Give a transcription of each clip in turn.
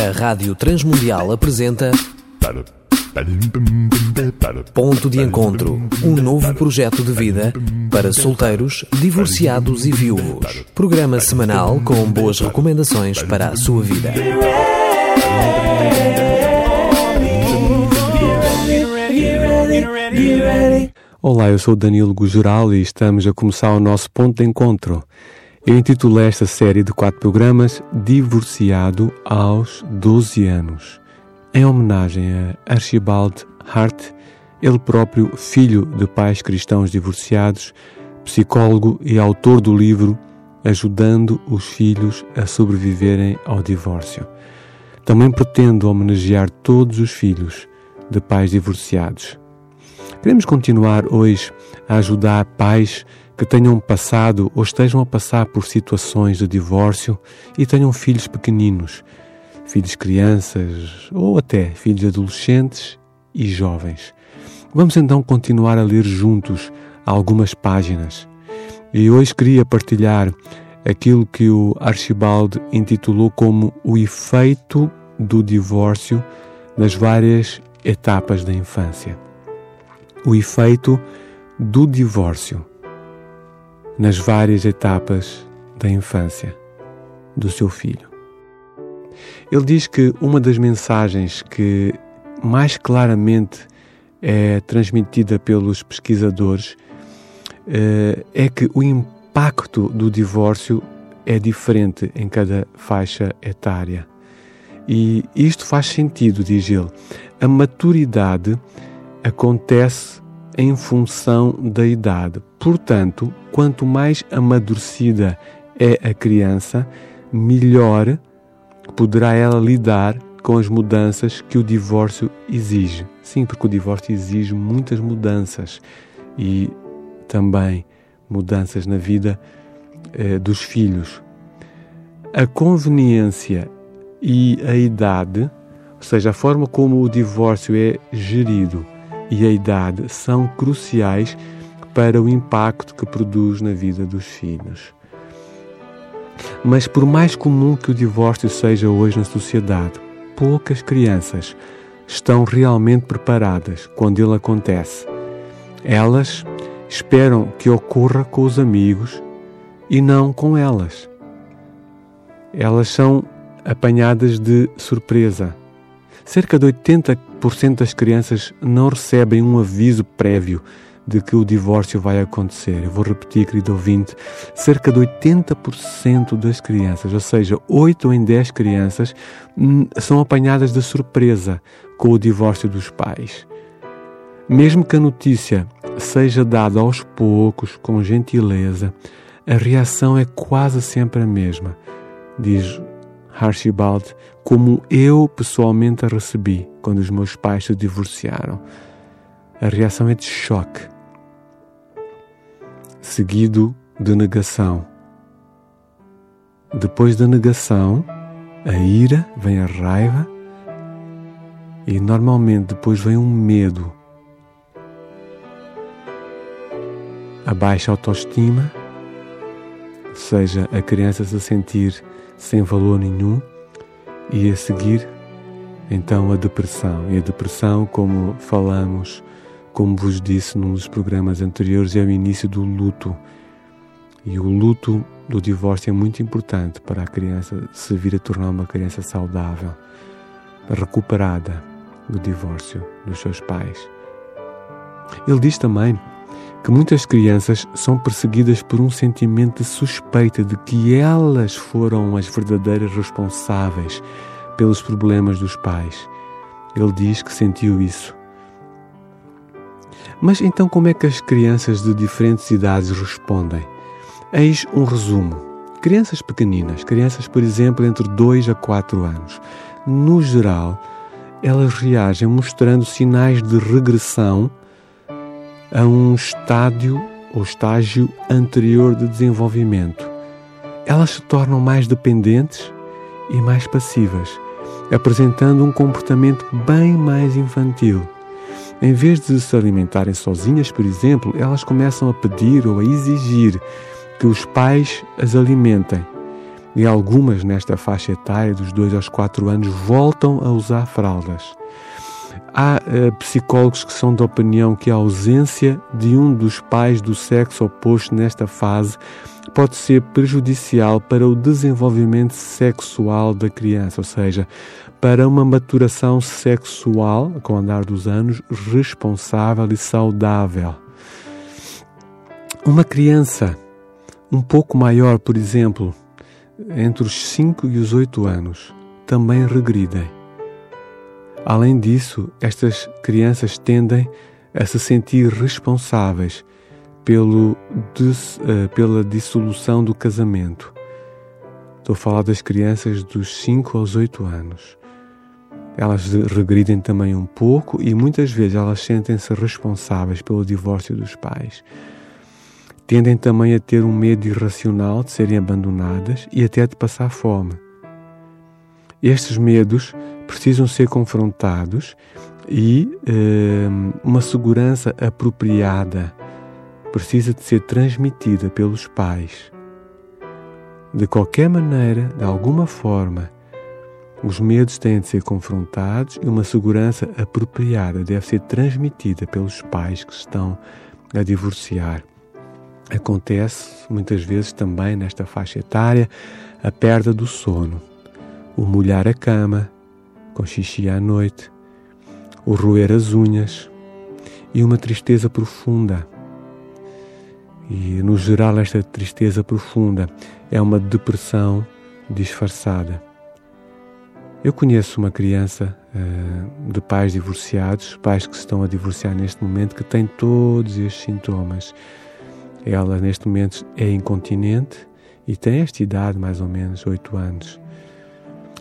A Rádio Transmundial apresenta Ponto de Encontro, um novo projeto de vida para solteiros, divorciados e viúvos. Programa semanal com boas recomendações para a sua vida. Olá, eu sou Danilo Gujural e estamos a começar o nosso ponto de encontro. Eu intitulei esta série de quatro programas Divorciado aos 12 anos, em homenagem a Archibald Hart, ele próprio filho de pais cristãos divorciados, psicólogo e autor do livro Ajudando os Filhos a Sobreviverem ao Divórcio. Também pretendo homenagear todos os filhos de pais divorciados. Queremos continuar hoje a ajudar pais que tenham passado ou estejam a passar por situações de divórcio e tenham filhos pequeninos, filhos crianças ou até filhos adolescentes e jovens. Vamos então continuar a ler juntos algumas páginas. E hoje queria partilhar aquilo que o Archibald intitulou como o efeito do divórcio nas várias etapas da infância. O efeito do divórcio nas várias etapas da infância do seu filho. Ele diz que uma das mensagens que mais claramente é transmitida pelos pesquisadores eh, é que o impacto do divórcio é diferente em cada faixa etária. E isto faz sentido, diz ele. A maturidade acontece em função da idade. Portanto, quanto mais amadurecida é a criança, melhor poderá ela lidar com as mudanças que o divórcio exige. Sim, porque o divórcio exige muitas mudanças e também mudanças na vida eh, dos filhos. A conveniência e a idade, ou seja, a forma como o divórcio é gerido e a idade são cruciais para o impacto que produz na vida dos filhos. Mas por mais comum que o divórcio seja hoje na sociedade, poucas crianças estão realmente preparadas quando ele acontece. Elas esperam que ocorra com os amigos e não com elas. Elas são apanhadas de surpresa. Cerca de 80% das crianças não recebem um aviso prévio de que o divórcio vai acontecer. Eu vou repetir, querido ouvinte, cerca de 80% das crianças, ou seja, 8 em 10 crianças, hum, são apanhadas de surpresa com o divórcio dos pais. Mesmo que a notícia seja dada aos poucos, com gentileza, a reação é quase sempre a mesma, diz Archibald, como eu pessoalmente a recebi quando os meus pais se divorciaram. A reação é de choque, seguido de negação. Depois da negação, a ira, vem a raiva e normalmente depois vem um medo. A baixa autoestima, seja, a criança se sentir sem valor nenhum, e a seguir, então, a depressão. E a depressão, como falamos como vos disse num dos programas anteriores, é o início do luto. E o luto do divórcio é muito importante para a criança se vir a tornar uma criança saudável, recuperada do divórcio dos seus pais. Ele diz também que muitas crianças são perseguidas por um sentimento de suspeita de que elas foram as verdadeiras responsáveis pelos problemas dos pais. Ele diz que sentiu isso mas então, como é que as crianças de diferentes idades respondem? Eis um resumo. Crianças pequeninas, crianças, por exemplo, entre 2 a 4 anos, no geral, elas reagem mostrando sinais de regressão a um estádio ou estágio anterior de desenvolvimento. Elas se tornam mais dependentes e mais passivas, apresentando um comportamento bem mais infantil. Em vez de se alimentarem sozinhas, por exemplo, elas começam a pedir ou a exigir que os pais as alimentem. e algumas nesta faixa etária, dos 2 aos 4 anos, voltam a usar fraldas. Há uh, psicólogos que são da opinião que a ausência de um dos pais do sexo oposto nesta fase pode ser prejudicial para o desenvolvimento sexual da criança, ou seja, para uma maturação sexual, com o andar dos anos, responsável e saudável. Uma criança um pouco maior, por exemplo, entre os 5 e os 8 anos, também regridem. Além disso, estas crianças tendem a se sentir responsáveis pelo, uh, pela dissolução do casamento. Estou a falar das crianças dos 5 aos 8 anos. Elas regridem também um pouco e muitas vezes elas sentem-se responsáveis pelo divórcio dos pais. Tendem também a ter um medo irracional de serem abandonadas e até de passar fome. Estes medos precisam ser confrontados e eh, uma segurança apropriada precisa de ser transmitida pelos pais. De qualquer maneira, de alguma forma, os medos têm de ser confrontados e uma segurança apropriada deve ser transmitida pelos pais que estão a divorciar. Acontece muitas vezes também nesta faixa etária a perda do sono, o molhar a cama com xixi à noite, o roer as unhas e uma tristeza profunda. E no geral, esta tristeza profunda é uma depressão disfarçada. Eu conheço uma criança uh, de pais divorciados, pais que se estão a divorciar neste momento, que tem todos estes sintomas ela, neste momento, é incontinente e tem esta idade, mais ou menos, 8 anos.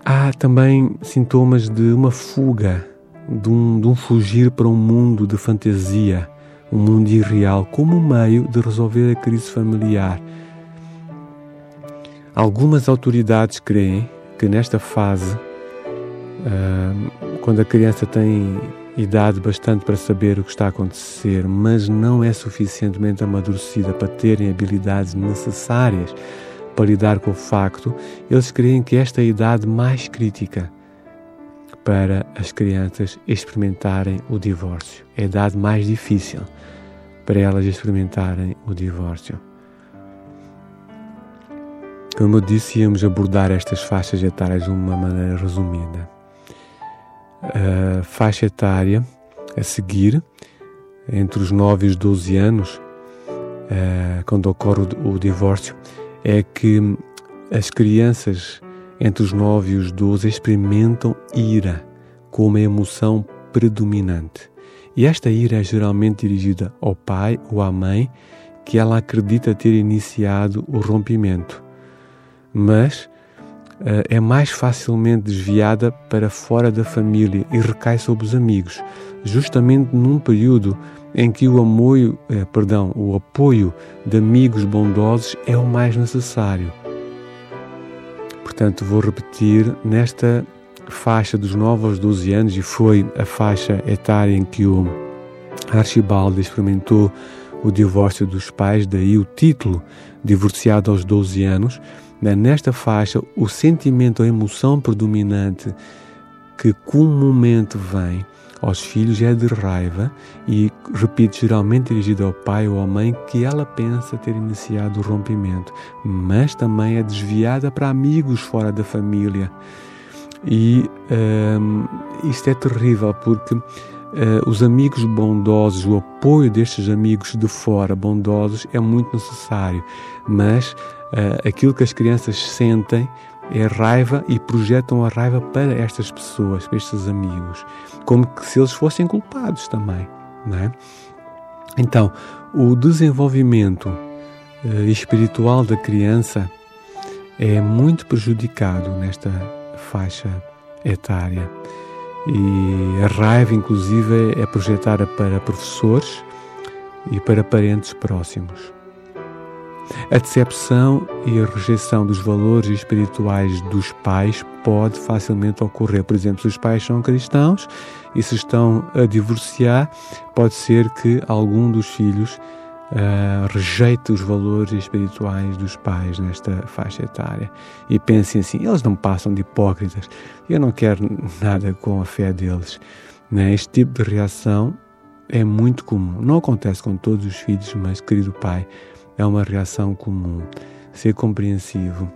Há também sintomas de uma fuga, de um, de um fugir para um mundo de fantasia, um mundo irreal, como meio de resolver a crise familiar. Algumas autoridades creem que nesta fase, uh, quando a criança tem idade bastante para saber o que está a acontecer, mas não é suficientemente amadurecida para terem habilidades necessárias para lidar com o facto, eles creem que esta é a idade mais crítica para as crianças experimentarem o divórcio. É a idade mais difícil para elas experimentarem o divórcio. Como eu disse, íamos abordar estas faixas etárias de uma maneira resumida a faixa etária a seguir, entre os 9 e os 12 anos, quando ocorre o divórcio, é que as crianças entre os 9 e os 12 experimentam ira como a emoção predominante. E esta ira é geralmente dirigida ao pai ou à mãe que ela acredita ter iniciado o rompimento. Mas eh, é mais facilmente desviada para fora da família e recai sobre os amigos, justamente num período em que o apoio, eh, perdão, o apoio de amigos bondosos é o mais necessário. Portanto, vou repetir, nesta faixa dos 9 aos 12 anos, e foi a faixa etária em que o Archibaldo experimentou o divórcio dos pais, daí o título, Divorciado aos 12 anos, né, nesta faixa, o sentimento, a emoção predominante que comumente vem aos filhos é de raiva e, repito, geralmente dirigida ao pai ou à mãe que ela pensa ter iniciado o rompimento, mas também é desviada para amigos fora da família. E um, isto é terrível porque uh, os amigos bondosos, o apoio destes amigos de fora bondosos é muito necessário, mas uh, aquilo que as crianças sentem é raiva e projetam a raiva para estas pessoas, para estes amigos, como se eles fossem culpados também, não é? Então, o desenvolvimento uh, espiritual da criança é muito prejudicado nesta faixa etária. E a raiva, inclusive, é projetada para professores e para parentes próximos. A decepção e a rejeição dos valores espirituais dos pais pode facilmente ocorrer. Por exemplo, se os pais são cristãos e se estão a divorciar, pode ser que algum dos filhos uh, rejeite os valores espirituais dos pais nesta faixa etária e pensem assim: eles não passam de hipócritas, eu não quero nada com a fé deles. Né? Este tipo de reação é muito comum. Não acontece com todos os filhos, mas, querido pai, é uma reação comum. Ser compreensivo,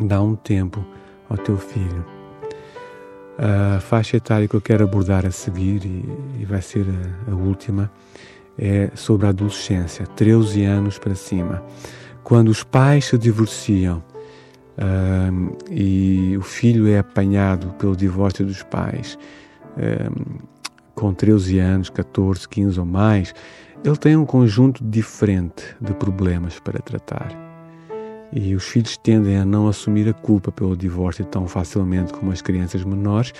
dá um tempo ao teu filho. A faixa etária que eu quero abordar a seguir, e, e vai ser a, a, última, é sobre a adolescência, 13 anos para cima. Quando os pais se divorciam e o filho é apanhado pelo divórcio dos pais, com 13 anos, 14, 15 ou mais, ele tem um conjunto diferente de problemas para tratar. E os filhos tendem a não assumir a culpa pelo divórcio tão facilmente como as crianças menores,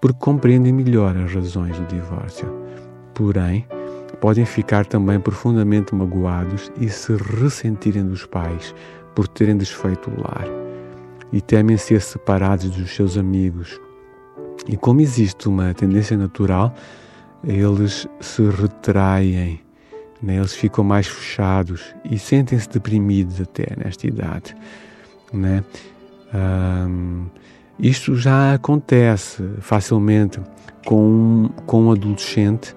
porque compreendem melhor as razões do divórcio. Porém, podem ficar também profundamente magoados e se ressentirem dos pais por terem desfeito o lar. E temem ser separados dos seus amigos. E como existe uma tendência natural, eles se retraem né? Eles ficam mais fechados e sentem-se deprimidos até nesta idade. Né? Um, isto já acontece facilmente com um, com um adolescente,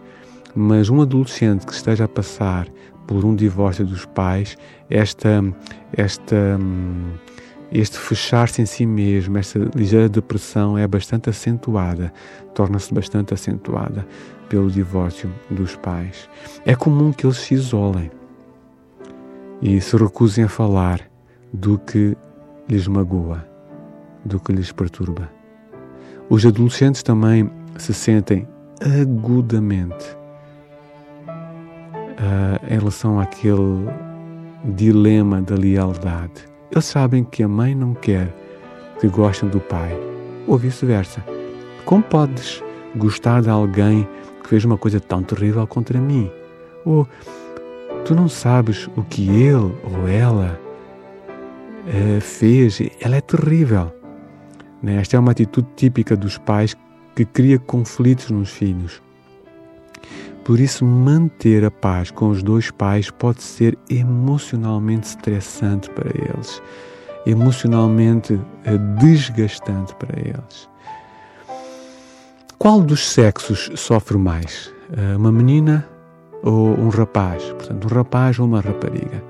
mas um adolescente que esteja a passar por um divórcio dos pais, esta, esta, este fechar-se em si mesmo, esta ligeira depressão é bastante acentuada, torna-se bastante acentuada pelo divórcio dos pais. É comum que eles se isolem e se recusem a falar do que lhes magoa, do que lhes perturba. Os adolescentes também se sentem agudamente uh, em relação àquele dilema da lealdade. Eles sabem que a mãe não quer que gostem do pai, ou vice-versa. Como podes gostar de alguém que fez uma coisa tão terrível contra mim. Ou tu não sabes o que ele ou ela uh, fez, ela é terrível. Né? Esta é uma atitude típica dos pais que cria conflitos nos filhos. Por isso, manter a paz com os dois pais pode ser emocionalmente estressante para eles, emocionalmente uh, desgastante para eles. Qual dos sexos sofre mais? Eh, uma menina ou um rapaz? Portanto, um rapaz ou uma rapariga?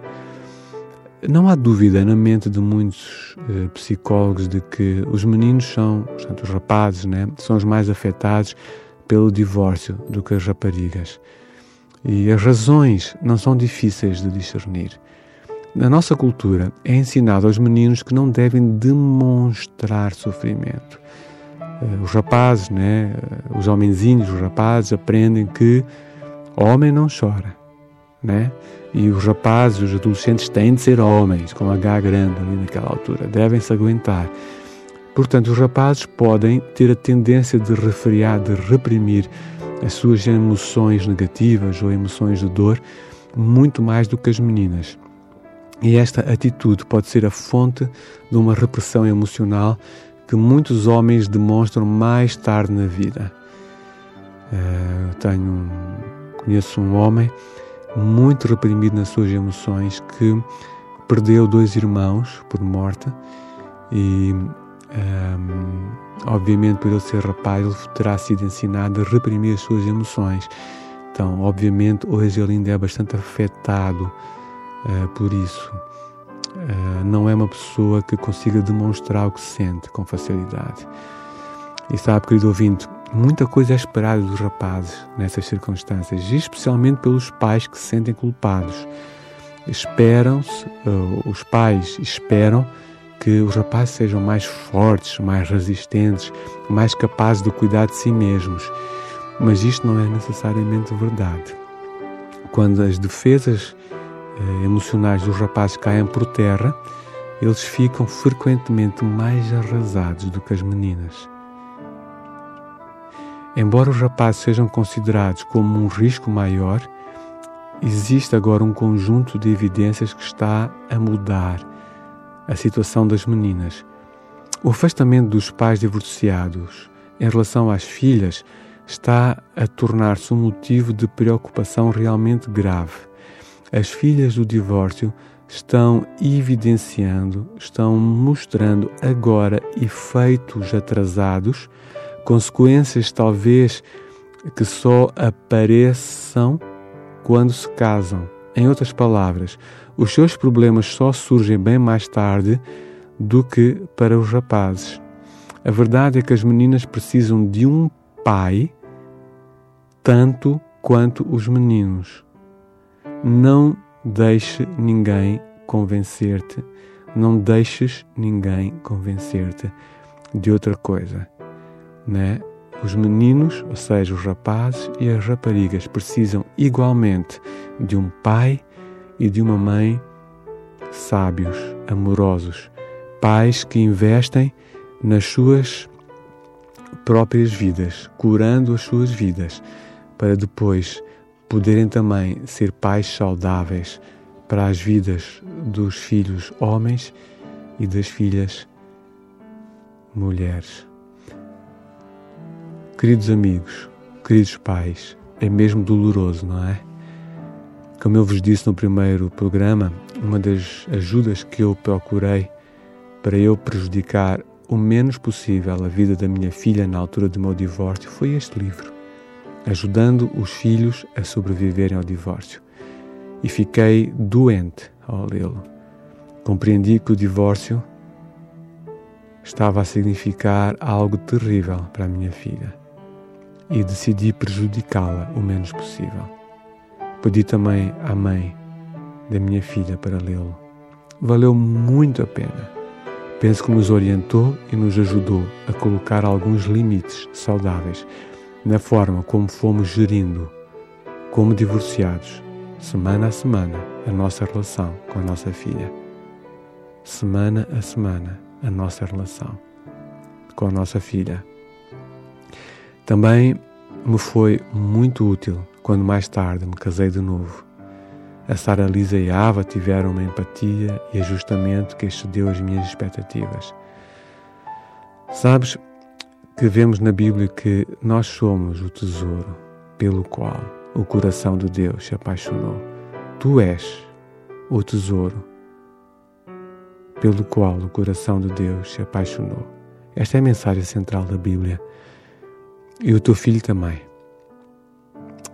Não há dúvida na mente de muitos uh, psicólogos de que os meninos são, portanto, os rapazes, né, são os mais afetados pelo divórcio do que as raparigas. E as razões não são difíceis de discernir. Na nossa cultura é ensinado aos meninos que não devem demonstrar sofrimento. Eh, os rapazes, né, os homenzinhos, os rapazes aprendem que homem não chora, né? E os rapazes, os adolescentes têm de ser homens, com H grande ali naquela altura, devem se aguentar. Portanto, os rapazes podem ter a tendência de refriar, de reprimir as suas emoções negativas ou emoções de dor muito mais do que as meninas. E esta atitude pode ser a fonte de uma repressão emocional que muitos homens demonstram mais tarde na vida. Uh, tenho, conheço um homem muito reprimido nas suas emoções que perdeu dois irmãos por morte e um, ehm, obviamente por ele ser rapaz ele terá sido ensinado a reprimir as suas emoções então obviamente hoje ele ainda é bastante afetado uh, por isso uh, não é uma pessoa que consiga demonstrar o que sente com facilidade. E sabe, querido ouvinte, muita coisa é esperada dos rapazes nessas circunstâncias, especialmente pelos pais que se sentem culpados. Esperam-se, uh, os pais esperam que os rapazes sejam mais fortes, mais resistentes, mais capazes de cuidar de si mesmos. Mas isto não é necessariamente verdade. Quando as defesas eh, emocionais dos rapazes caem por terra, eles ficam frequentemente mais arrasados do que as meninas. Embora os rapazes sejam considerados como um risco maior, existe agora um conjunto de evidências que está a mudar a situação das meninas. O afastamento dos pais divorciados em relação às filhas está a tornar-se um motivo de preocupação realmente grave As filhas do divórcio estão evidenciando, estão mostrando agora efeitos atrasados, consequências talvez que só apareçam quando se casam. Em outras palavras, os seus problemas só surgem bem mais tarde do que para os rapazes. A verdade é que as meninas precisam de um pai tanto quanto os meninos. Não deixe ninguém convencer-te, não deixes ninguém convencer-te de outra coisa, né? Os meninos, ou seja, os rapazes e as raparigas, precisam igualmente de um pai e de uma mãe sábios, amorosos, pais que investem nas suas próprias vidas, curando as suas vidas, para depois poderem também ser pais saudáveis para as vidas dos filhos homens e das filhas mulheres. Queridos amigos, queridos pais, é mesmo doloroso, não é? Como eu vos disse no primeiro programa, uma das ajudas que eu procurei para eu prejudicar o menos possível a vida da minha filha na altura do meu divórcio foi este livro, ajudando os filhos a sobreviverem ao divórcio. E fiquei doente ao lê-lo. Compreendi que o divórcio estava a significar algo terrível para a minha filha e decidi prejudicá-la o menos possível. Pedi também à mãe da minha filha para lê-lo. Valeu muito a pena Penso que nos orientou e nos ajudou a colocar alguns limites saudáveis na forma como fomos gerindo, como divorciados, semana a semana, a nossa relação com a nossa filha. Semana a semana, a nossa relação com a nossa filha. Também me foi muito útil quando mais tarde me casei de novo a Sara Lisa e a Ava tiveram uma empatia e ajustamento que excedeu as minhas expectativas. Sabes que vemos na Bíblia que nós somos o tesouro pelo qual o coração de Deus se apaixonou. Tu és o tesouro pelo qual o coração de Deus se apaixonou. Esta é a mensagem central da Bíblia. E o teu filho também.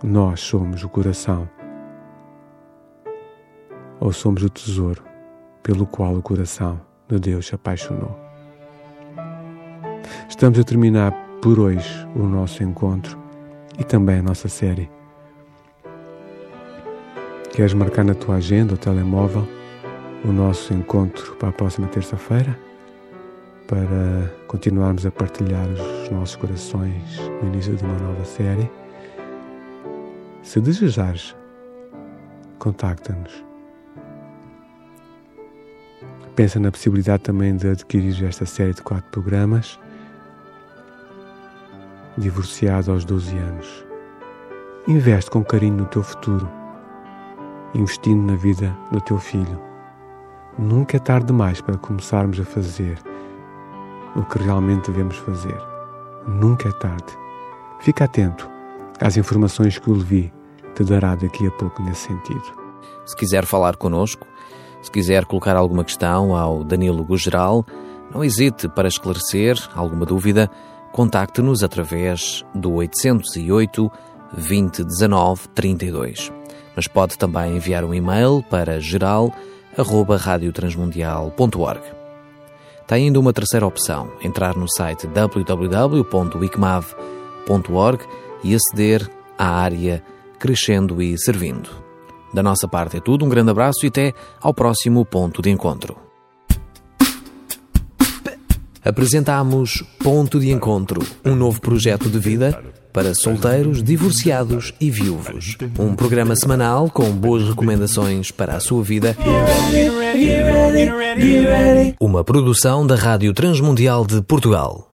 Nós somos o coração ou somos o tesouro pelo qual o coração de Deus se apaixonou. Estamos a terminar por hoje o nosso encontro e também a nossa série. Queres marcar na tua agenda ou telemóvel o nosso encontro para a próxima terça-feira? Para continuarmos a partilhar os nossos corações no início de uma nova série? Se desejares, contacta-nos Pensa na possibilidade também de adquirir esta série de quatro programas, divorciado aos 12 anos. Investe com carinho no teu futuro, investindo na vida do teu filho. Nunca é tarde demais para começarmos a fazer o que realmente devemos fazer. Nunca é tarde. Fica atento às informações que o Levi te dará daqui a pouco nesse sentido. Se quiser falar conosco, se quiser colocar alguma questão ao Danilo Gugeral, não hesite para esclarecer alguma dúvida, contacte-nos através do 808 2019 32. Mas pode também enviar um e-mail para geral@radiotransmundial.org. Tem ainda uma terceira opção: entrar no site www.wicmav.org e aceder à área Crescendo e Servindo. Da nossa parte é tudo, um grande abraço e até ao próximo ponto de encontro. Apresentamos Ponto de Encontro, um novo projeto de vida para solteiros, divorciados e viúvos. Um programa semanal com boas recomendações para a sua vida. Uma produção da Rádio Transmundial de Portugal.